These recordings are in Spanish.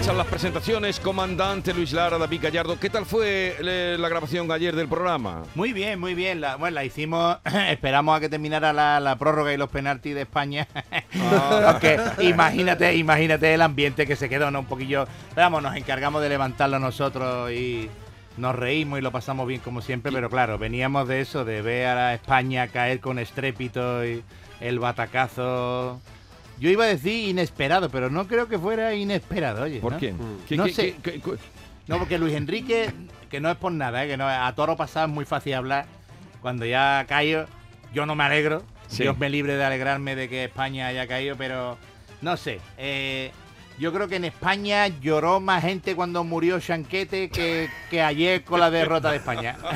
Hechas las presentaciones, comandante Luis Lara, David Gallardo. ¿Qué tal fue eh, la grabación ayer del programa? Muy bien, muy bien. La, bueno, la hicimos, esperamos a que terminara la, prórroga y los penaltis de España. Ah. imagínate, imagínate el ambiente que se quedó, ¿no? Un poquillo. vamos, nos encargamos de levantarlo nosotros y nos reímos y lo pasamos bien como siempre, pero claro, veníamos de eso, de ver a España caer con estrépito y el batacazo yo iba a decir inesperado, pero no creo que fuera inesperado, oye. ¿Por qué? no sé. no, porque Luis Enrique, que no es por nada, ¿eh? que no, a toro pasado es muy fácil hablar. Cuando ya ha caído, yo no me alegro. Dios me libre de alegrarme de que España haya caído, pero no sé. Eh, yo creo que en España lloró más gente cuando murió Chanquete que, ayer con la derrota de España.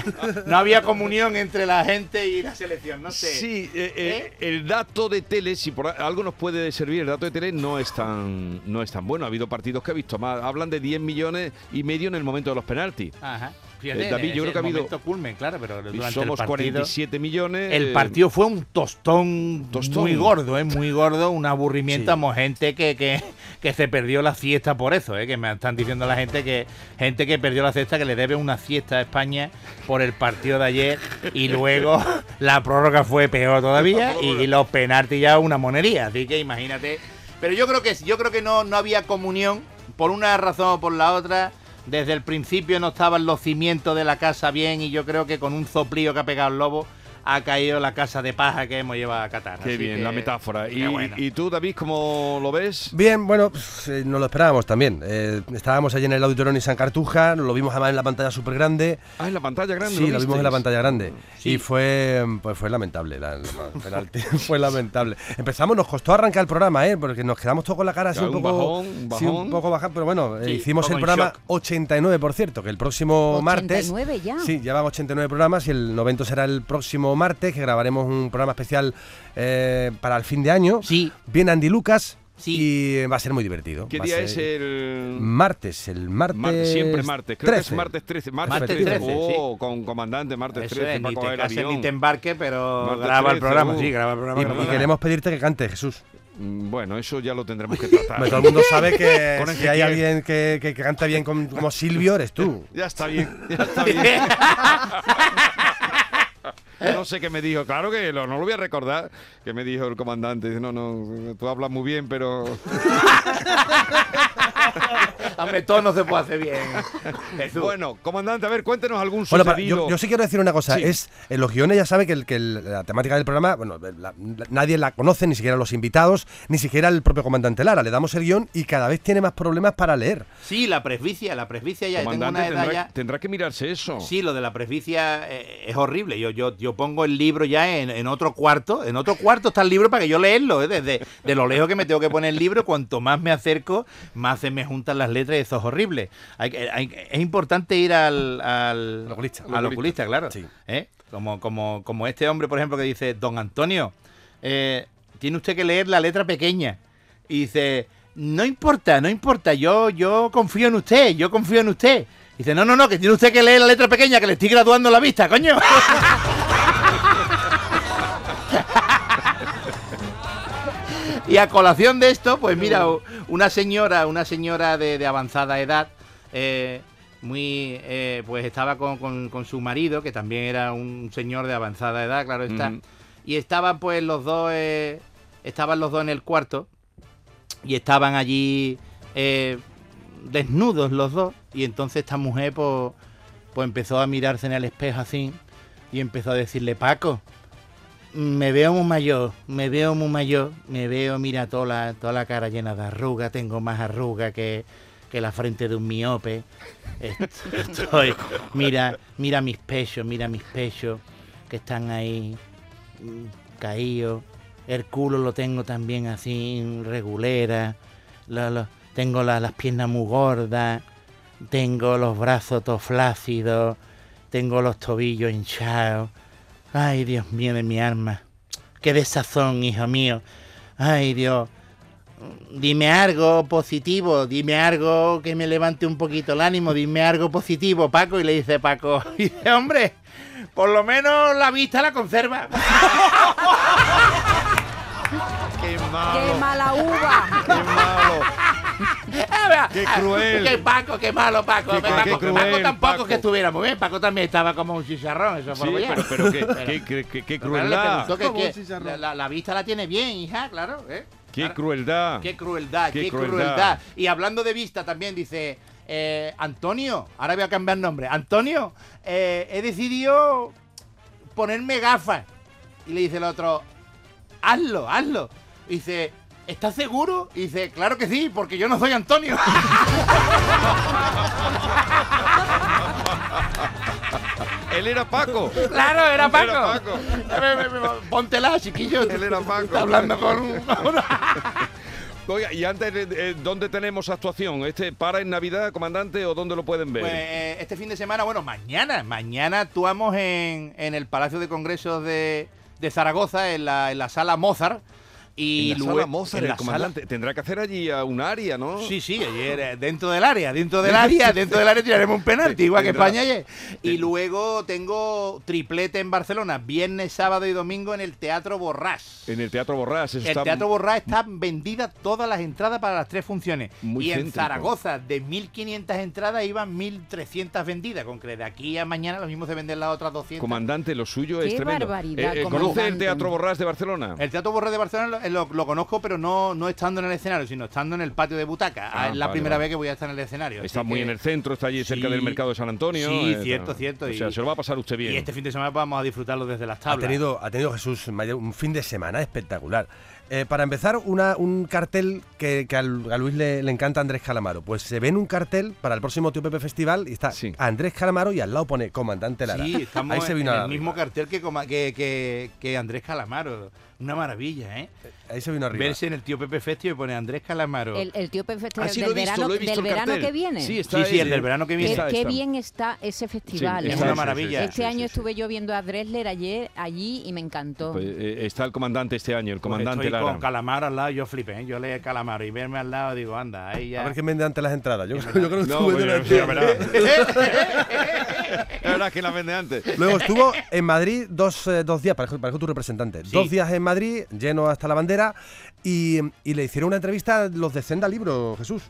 No había comunión entre la gente y la selección, no sé. Sí, eh, eh, ¿Eh? el dato de tele, si por algo nos puede servir, el dato de tele no es tan, no es tan bueno. Ha habido partidos que ha visto más. Hablan de 10 millones y medio en el momento de los penaltis. Ajá. Eh, David, yo creo que ha habido. Culmen, claro, pero somos 47 millones. El partido fue un tostón, muy gordo, ¿eh? muy gordo, un aburrimiento. Sí. gente que, que, que, se perdió la fiesta por eso, ¿eh? que me están diciendo la gente que gente que perdió la fiesta que le debe una fiesta a España por el partido de ayer y luego la prórroga fue peor todavía y, los penaltis ya una monería. Así que imagínate. Pero yo creo que yo creo que no, no había comunión por una razón o por la otra desde el principio no estaban los cimientos de la casa bien y yo creo que con un soplío que ha pegado el lobo ha caído la casa de paja que hemos llevado a Qatar. Qué bien, la metáfora. ¿Y, tú, David, cómo lo ves? Bien, bueno, pues, eh, nos lo esperábamos también. Eh, estábamos allí en el auditorio San Cartuja, lo vimos además en la pantalla súper grande. Ah, en la pantalla grande. Sí, lo, vimos en la pantalla grande. Y fue, pues fue lamentable, la, penalti, fue lamentable. Empezamos, nos costó arrancar el programa, ¿eh? porque nos quedamos todos con la cara así un, poco, bajón, un poco baja, pero bueno, eh, hicimos el programa 89, por cierto, que el próximo martes. 89 ya. Sí, llevamos 89 programas y el 90 será el próximo martes, que grabaremos un programa especial eh, para el fin de año. Sí. Viene Andy Lucas. Sí. Y va a ser muy divertido. ¿Qué día es el...? Martes, el martes... siempre martes, creo que es martes 13. Martes, 13, oh, con comandante, martes 13 para coger el Ni te embarque, pero graba el programa, uh. sí, graba el programa. Y, queremos pedirte que cante, Jesús. Mm, bueno, eso ya lo tendremos que tratar. todo el mundo sabe que si hay alguien que, que, canta bien como Silvio, eres tú. Ya está bien, ya está bien. No sé qué me dijo, claro que no lo voy a recordar, que me dijo el comandante. Dice, no, no, tú hablas muy bien, pero... Hombre, todo no se puede hacer bien. Bueno, comandante, a ver, cuéntenos algún sucedido. yo, sí quiero decir una cosa. Es, en los guiones ya sabe que, la temática del programa, bueno, nadie la conoce, ni siquiera los invitados, ni siquiera el propio comandante Lara. Le damos el guion y cada vez tiene más problemas para leer. Sí, la presbicia, la presbicia ya tengo una tendrá, tendrá, que mirarse eso. Sí, lo de la presbicia eh, es horrible. Yo, yo, yo pongo el libro ya en, otro cuarto. En otro cuarto está el libro para que yo leerlo. ¿eh? Desde de lo lejos que me tengo que poner el libro, cuanto más me acerco, más se me juntan las letras y eso es horrible. es importante ir al, al, oculista. al oculista, claro. ¿eh? Como, como, como este hombre, por ejemplo, que dice, don Antonio, eh, tiene usted que leer la letra pequeña. Y dice, no importa, no importa, yo, yo confío en usted, yo confío en usted. Dice, no, no, no, que tiene usted que leer la letra pequeña, que le estoy graduando la vista, coño. y a colación de esto, pues mira, una señora, una señora de, avanzada edad, eh, muy, eh, pues estaba con, su marido, que también era un señor de avanzada edad, claro está, y estaban pues los dos, eh, estaban los dos en el cuarto y estaban allí desnudos los dos, y entonces esta mujer pues, pues empezó a mirarse en el espejo así y empezó a decirle, Paco, me veo muy mayor, me veo muy mayor, me veo, mira, toda la, toda la cara llena de arrugas, tengo más arrugas que, la frente de un miope. Estoy, mira, mira mis pechos, mira mis pechos que están ahí mm, caídos. El culo lo tengo también así, regulera. tengo las piernas muy gordas. Tengo los brazos todos flácidos. Tengo los tobillos hinchados Ay, Dios mío de mi alma. Qué desazón, hijo mío. Ay, Dios. dime algo positivo, dime algo que me levante un poquito el ánimo, dime algo positivo, Paco. Y le dice Paco, y dice, hombre, por lo menos la vista la conserva. ¡Qué ¡Qué malo! mala uva! ¡Qué ¡Qué cruel! ¡Qué Paco, qué malo Paco! Qué- Paco, qué que cruel, Paco tampoco Paco. que estuviera muy bien. Paco también estaba como un chicharrón, eso Sí, pero, pero qué, qué- qué- qué- qué Pero le crueldad. que- que la, la- la vista la tiene bien, hija, claro. ¿eh? ¡Qué Claro. crueldad! Qué crueldad, Qué qué, crueldad. crueldad. Y hablando de vista también dice, eh, Antonio, ahora voy a cambiar nombre. Antonio, eh, he decidido ponerme gafas. Y le dice el otro, hazlo, hazlo. Y dice, ¿estás seguro? Y dice, claro que sí, porque yo no soy Antonio. Él era Paco. claro, era Paco. Era Paco. Póntela, chiquillo. Él era Paco. Está hablando con un... Oiga, y antes, de- de- ¿dónde tenemos actuación? ¿Este para en Navidad, comandante, o dónde lo pueden ver? Pues eh, este fin de semana, bueno, mañana, mañana actuamos en, en el Palacio de Congresos de, de Zaragoza, en la, en la sala Mozart. Y en la luego- sala Mozart, en el sala-. Tendrá que hacer allí a un área, ¿no? Sí, sí, ayer dentro del área, dentro del área, dentro del área tiraremos un penalti, igual que España ayer. Y luego tengo triplete en Barcelona, viernes, sábado y domingo en el Teatro Borrás. En el Teatro Borrás. eso El está Teatro Borrás están vendidas todas las entradas para las tres funciones. Muy y en. Zaragoza, de 1.500 entradas, iban 1.300 vendidas. Con que de aquí a mañana lo mismo se venden las otras 200. Comandante, lo suyo es Qué tremendo. barbaridad, Eh, eh, ¿Conoce el Teatro Borrás de Barcelona? El Teatro Borrás de Barcelona lo, lo- conozco, pero no, no estando en el escenario, sino estando en el patio de butaca. Ah, es la vale, primera vale. vez que voy a estar en el escenario. Está muy que- en el centro, está allí cerca Sí. del mercado de San Antonio. Sí, eh, cierto, cierto, O sea, y- se lo va a pasar usted bien. Y este fin de semana vamos a disfrutarlo desde las Ha tablas. tenido, ha tenido Jesús un fin de semana espectacular. Eh, para empezar, una, un cartel que, que a, Luis le, le encanta Andrés Calamaro. Pues se ve en un cartel para el próximo Tío Pepe Festival y está Sí. Andrés Calamaro y al lado pone Comandante Lara. Sí, estamos Ahí se vino en arriba. el mismo cartel que, coma- que, que- que Andrés Calamaro. Una maravilla, ¿eh? Ahí se vino arriba. Verse en el tío Pepe Festival y pone Andrés Calamaro. El, el tío Pepe Ah, sí, lo del visto, verano, del el verano que viene. Sí, está Sí, sí, el del verano que viene. Qué, Está, qué está. bien está ese festival. Sí, ¿eh? es una maravilla. Este sí, año sí, estuve yo viendo a Dresler ayer allí y me encantó. Pues, eh, está el comandante este año, el Pues comandante estoy Lara. con Calamaro al lado, yo flipé, ¿eh? yo leí Calamaro y verme al lado digo, anda, ahí ya. A ver quién vende antes las entradas. Yo, yo creo que No, pues. La verdad que la vende antes. Luego estuvo en Madrid dos, eh, dos días, parece, parece tu representante. Sí. Dos días en Madrid, lleno hasta la bandera, y, y le hicieron una entrevista los de Senda Libro, Jesús.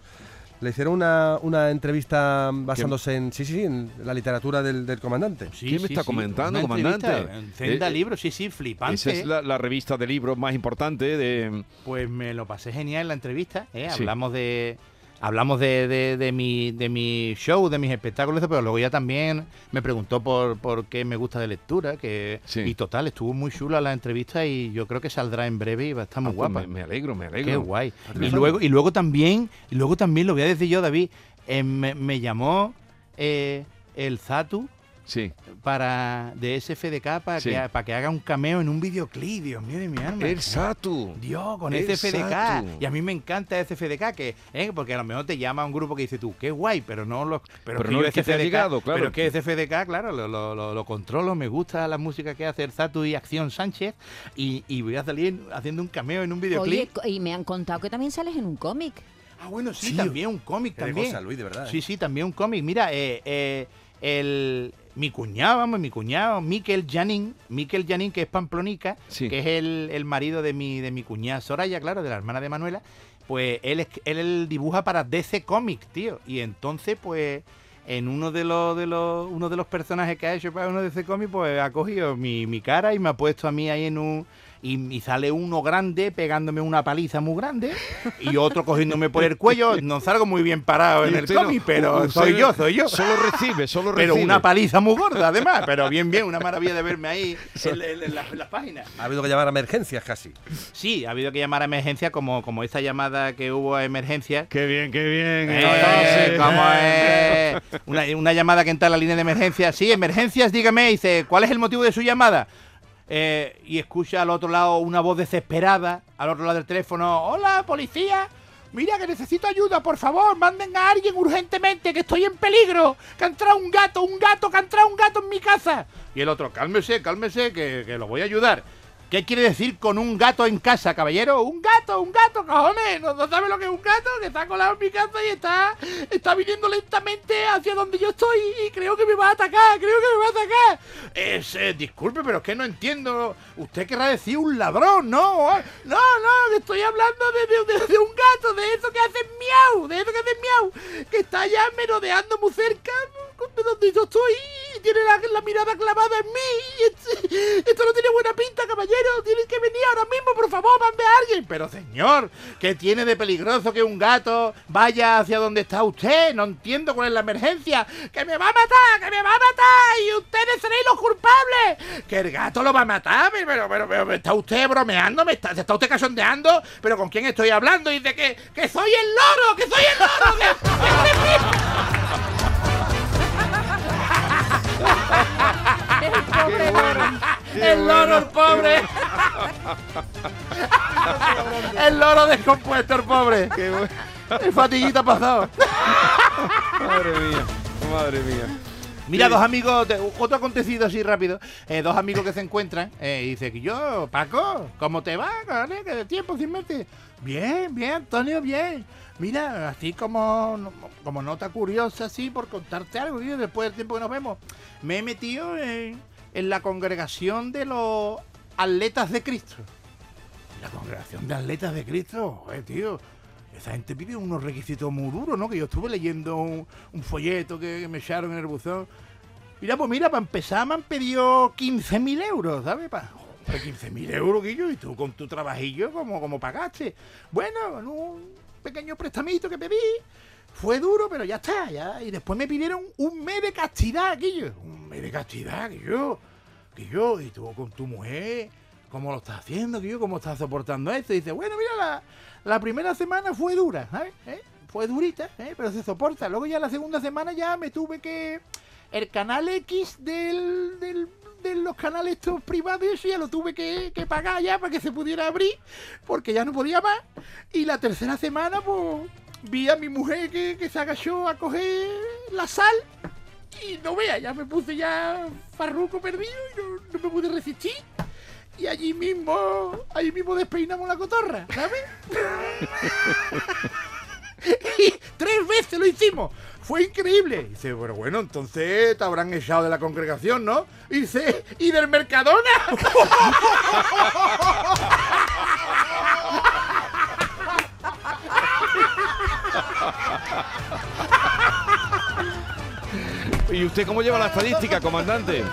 Le hicieron una, una entrevista basándose en, sí, sí, sí, en la literatura del, del comandante. Sí, ¿Quién me está comentando, comandante? En Senda Eh, Libro, sí, sí, flipante. Esa es la, la revista de libros más importante de... Pues me lo pasé genial en la entrevista. ¿eh? Sí. Hablamos de hablamos de, de- de mi, de mi show, de mis espectáculos, pero luego ya también me preguntó por, por qué me gusta de lectura. que Sí. Y total, estuvo muy chula la entrevista y yo creo que saldrá en breve y va a estar muy Ah, pues guapa. me, me alegro, me alegro. Qué guay. Y triunfando. luego, y luego también, y luego también lo voy a decir yo, David, eh, me, me llamó eh, el Zatu Sí. para de SFDK para, Sí. que, para que haga un cameo en un videoclip, Dios mío de mi alma. El Satu. Dios, con El SFDK. Satu. Y a mí me encanta SFDK, que, ¿eh? porque a lo mejor te llama un grupo que dice tú, qué guay, pero no lo. Pero, Pero es que no el que te ha llegado, claro. Pero es que SFDK, claro, lo, lo- lo- lo controlo, me gusta la música que hace el Zatu y Acción Sánchez. Y, y voy a salir haciendo un cameo en un videoclip. y me han contado que también sales en un cómic. Ah, bueno, sí, Sí. también un cómic también. cosa, Luis, de verdad, ¿eh? Sí, sí, también un cómic. Mira, eh, eh, el, mi cuñado, vamos, mi cuñado, Miquel Janín, Miquel Janín, que es pamplonica, Sí. que es el, el marido de mi, de mi cuñada Soraya, claro, de la hermana de Manuela, pues él, es- él, él dibuja para DC Comics, tío. Y entonces, pues, en uno de los, de los, uno de los personajes que ha hecho para uno de DC Comics, pues ha cogido mi, mi cara y me ha puesto a mí ahí en un... Y, y sale uno grande pegándome una paliza muy grande y otro cogiéndome por el cuello. No salgo muy bien parado en el no- cómic, pero soy yo, soy yo. Solo recibe, solo Pero recibe. una paliza muy gorda, además. Pero bien, bien, una maravilla de verme ahí en, en- en las, en las páginas. Ha habido que llamar a emergencias casi. Sí, ha habido que llamar a emergencia, como, como esta llamada que hubo a emergencia. Qué bien, qué bien. Eh. ¿cómo es? Una, una llamada que entra a la línea de emergencia. Sí, emergencias, dígame. Dice, ¿cuál es el motivo de su llamada? Eh, y escucha al otro lado una voz desesperada, al otro lado del teléfono. Hola, policía. Mira que necesito ayuda, por favor, manden a alguien urgentemente, que estoy en peligro, que ha entrado un gato, un gato, que ha entrado un gato en mi casa. Y el otro, cálmese, cálmese, que, que lo voy a ayudar. ¿Qué quiere decir con un gato en casa, caballero? Un gato, un gato, cojones. ¿No, no sabe lo que es un gato? Que está colado en mi casa y está, está viniendo lentamente hacia donde yo estoy y creo que me va a atacar, creo que me va a atacar. Es, eh, disculpe, pero es que no entiendo. Usted querrá decir un ladrón, ¿no? No, no, estoy hablando de, un gato, de eso que hace miau, de eso que hace miau, que está ya merodeando muy cerca de donde yo estoy tiene la, mirada clavada en mí. Esto no tiene buena pinta, caballero. Tienen que venir ahora mismo, por favor, mande a alguien. Pero señor, ¿qué tiene de peligroso que un gato vaya hacia donde está usted? No entiendo cuál es la emergencia. ¡Que me va a matar! ¡Que me va a matar! ¡Y ustedes seréis los culpables! ¡Que el gato lo va a matar! Pero, pero, pero, ¿me está usted bromeando? ¿Me está, ¿Se está usted cachondeando? ¿Pero con quién estoy hablando? Y dice que, que soy el loro, que soy el loro. que- El pobre loro. El loro, el pobre. El loro descompuesto, el pobre. Qué bueno. El fatiguita pasado. Madre mía, madre mía. Mira, Sí. dos amigos, de- otro acontecido así rápido. eh, dos amigos que se encuentran. eh, y dice que yo, Paco, ¿cómo te va? Que de tiempo sin verte. Bien, bien, Antonio, bien. Mira, así como, como nota curiosa, así, por contarte algo, tío, después del tiempo que nos vemos. Me he metido en, en la congregación de los atletas de Cristo. La congregación de atletas de Cristo, joder, tío. Esa gente pide unos requisitos muy duros, ¿no? Que yo estuve leyendo un, folleto que, me echaron en el buzón. Mira, pues mira, para empezar me han pedido 15.000 euros, ¿sabes? Pa, joder, 15.000 euros, Guillo, y tú con tu trabajillo, ¿cómo, cómo pagaste? Bueno, un pequeño prestamito que pedí, fue duro, pero ya está, ya. Y después me pidieron un mes de castidad, Guillo. Un mes de castidad, Guillo. Guillo, y tú con tu mujer, ¿cómo lo estás haciendo, Guillo? ¿Cómo estás soportando esto? Y dice, bueno, mira, la, la primera semana fue dura, ¿sabes? ¿Eh? Fue durita, ¿eh? pero se soporta. Luego ya la segunda semana ya me tuve que... El canal X del, del- de los canales estos privados ya lo tuve que, que pagar ya para que se pudiera abrir, porque ya no podía más. Y la tercera semana, pues, vi a mi mujer que, que se agachó a coger la sal y no vea, ya me puse ya farruco perdido y no, no me pude resistir. Y allí mismo, allí mismo despeinamos la cotorra, ¿sabes? y tres veces lo hicimos. Fue increíble. Y dice, pero bueno, entonces te habrán echado de la congregación, ¿no? Y dice, ¿y del Mercadona? ¿Y usted cómo lleva la estadística, comandante?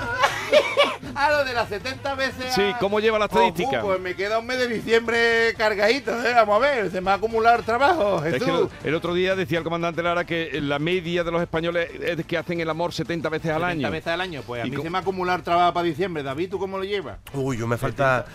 A lo de las 70 veces. Sí, a- ¿cómo lleva la Pues, estadística? Pues, me queda un mes de diciembre cargadito, ¿eh? Vamos a ver, se me va a acumular trabajo, Es que el, el otro día decía el comandante Lara que la media de los españoles es que hacen el amor 70 veces al 70 año. veces al año, pues a ¿Y mí se me va a acumular trabajo para diciembre. David, ¿tú cómo lo llevas? Uy, yo me falta.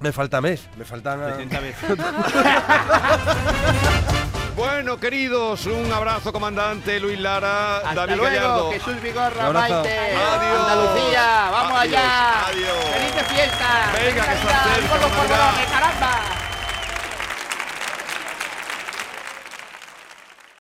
Me falta mes. Me faltan. 70 veces. Bueno, queridos, un abrazo, comandante Luis Lara, Hasta David luego, Gallardo. Jesús Vigorra. Maite, Adiós. Andalucía, vamos Adiós, allá. adiós. Feliz fiesta. Venga, feliz que Navidad, con los polvorones,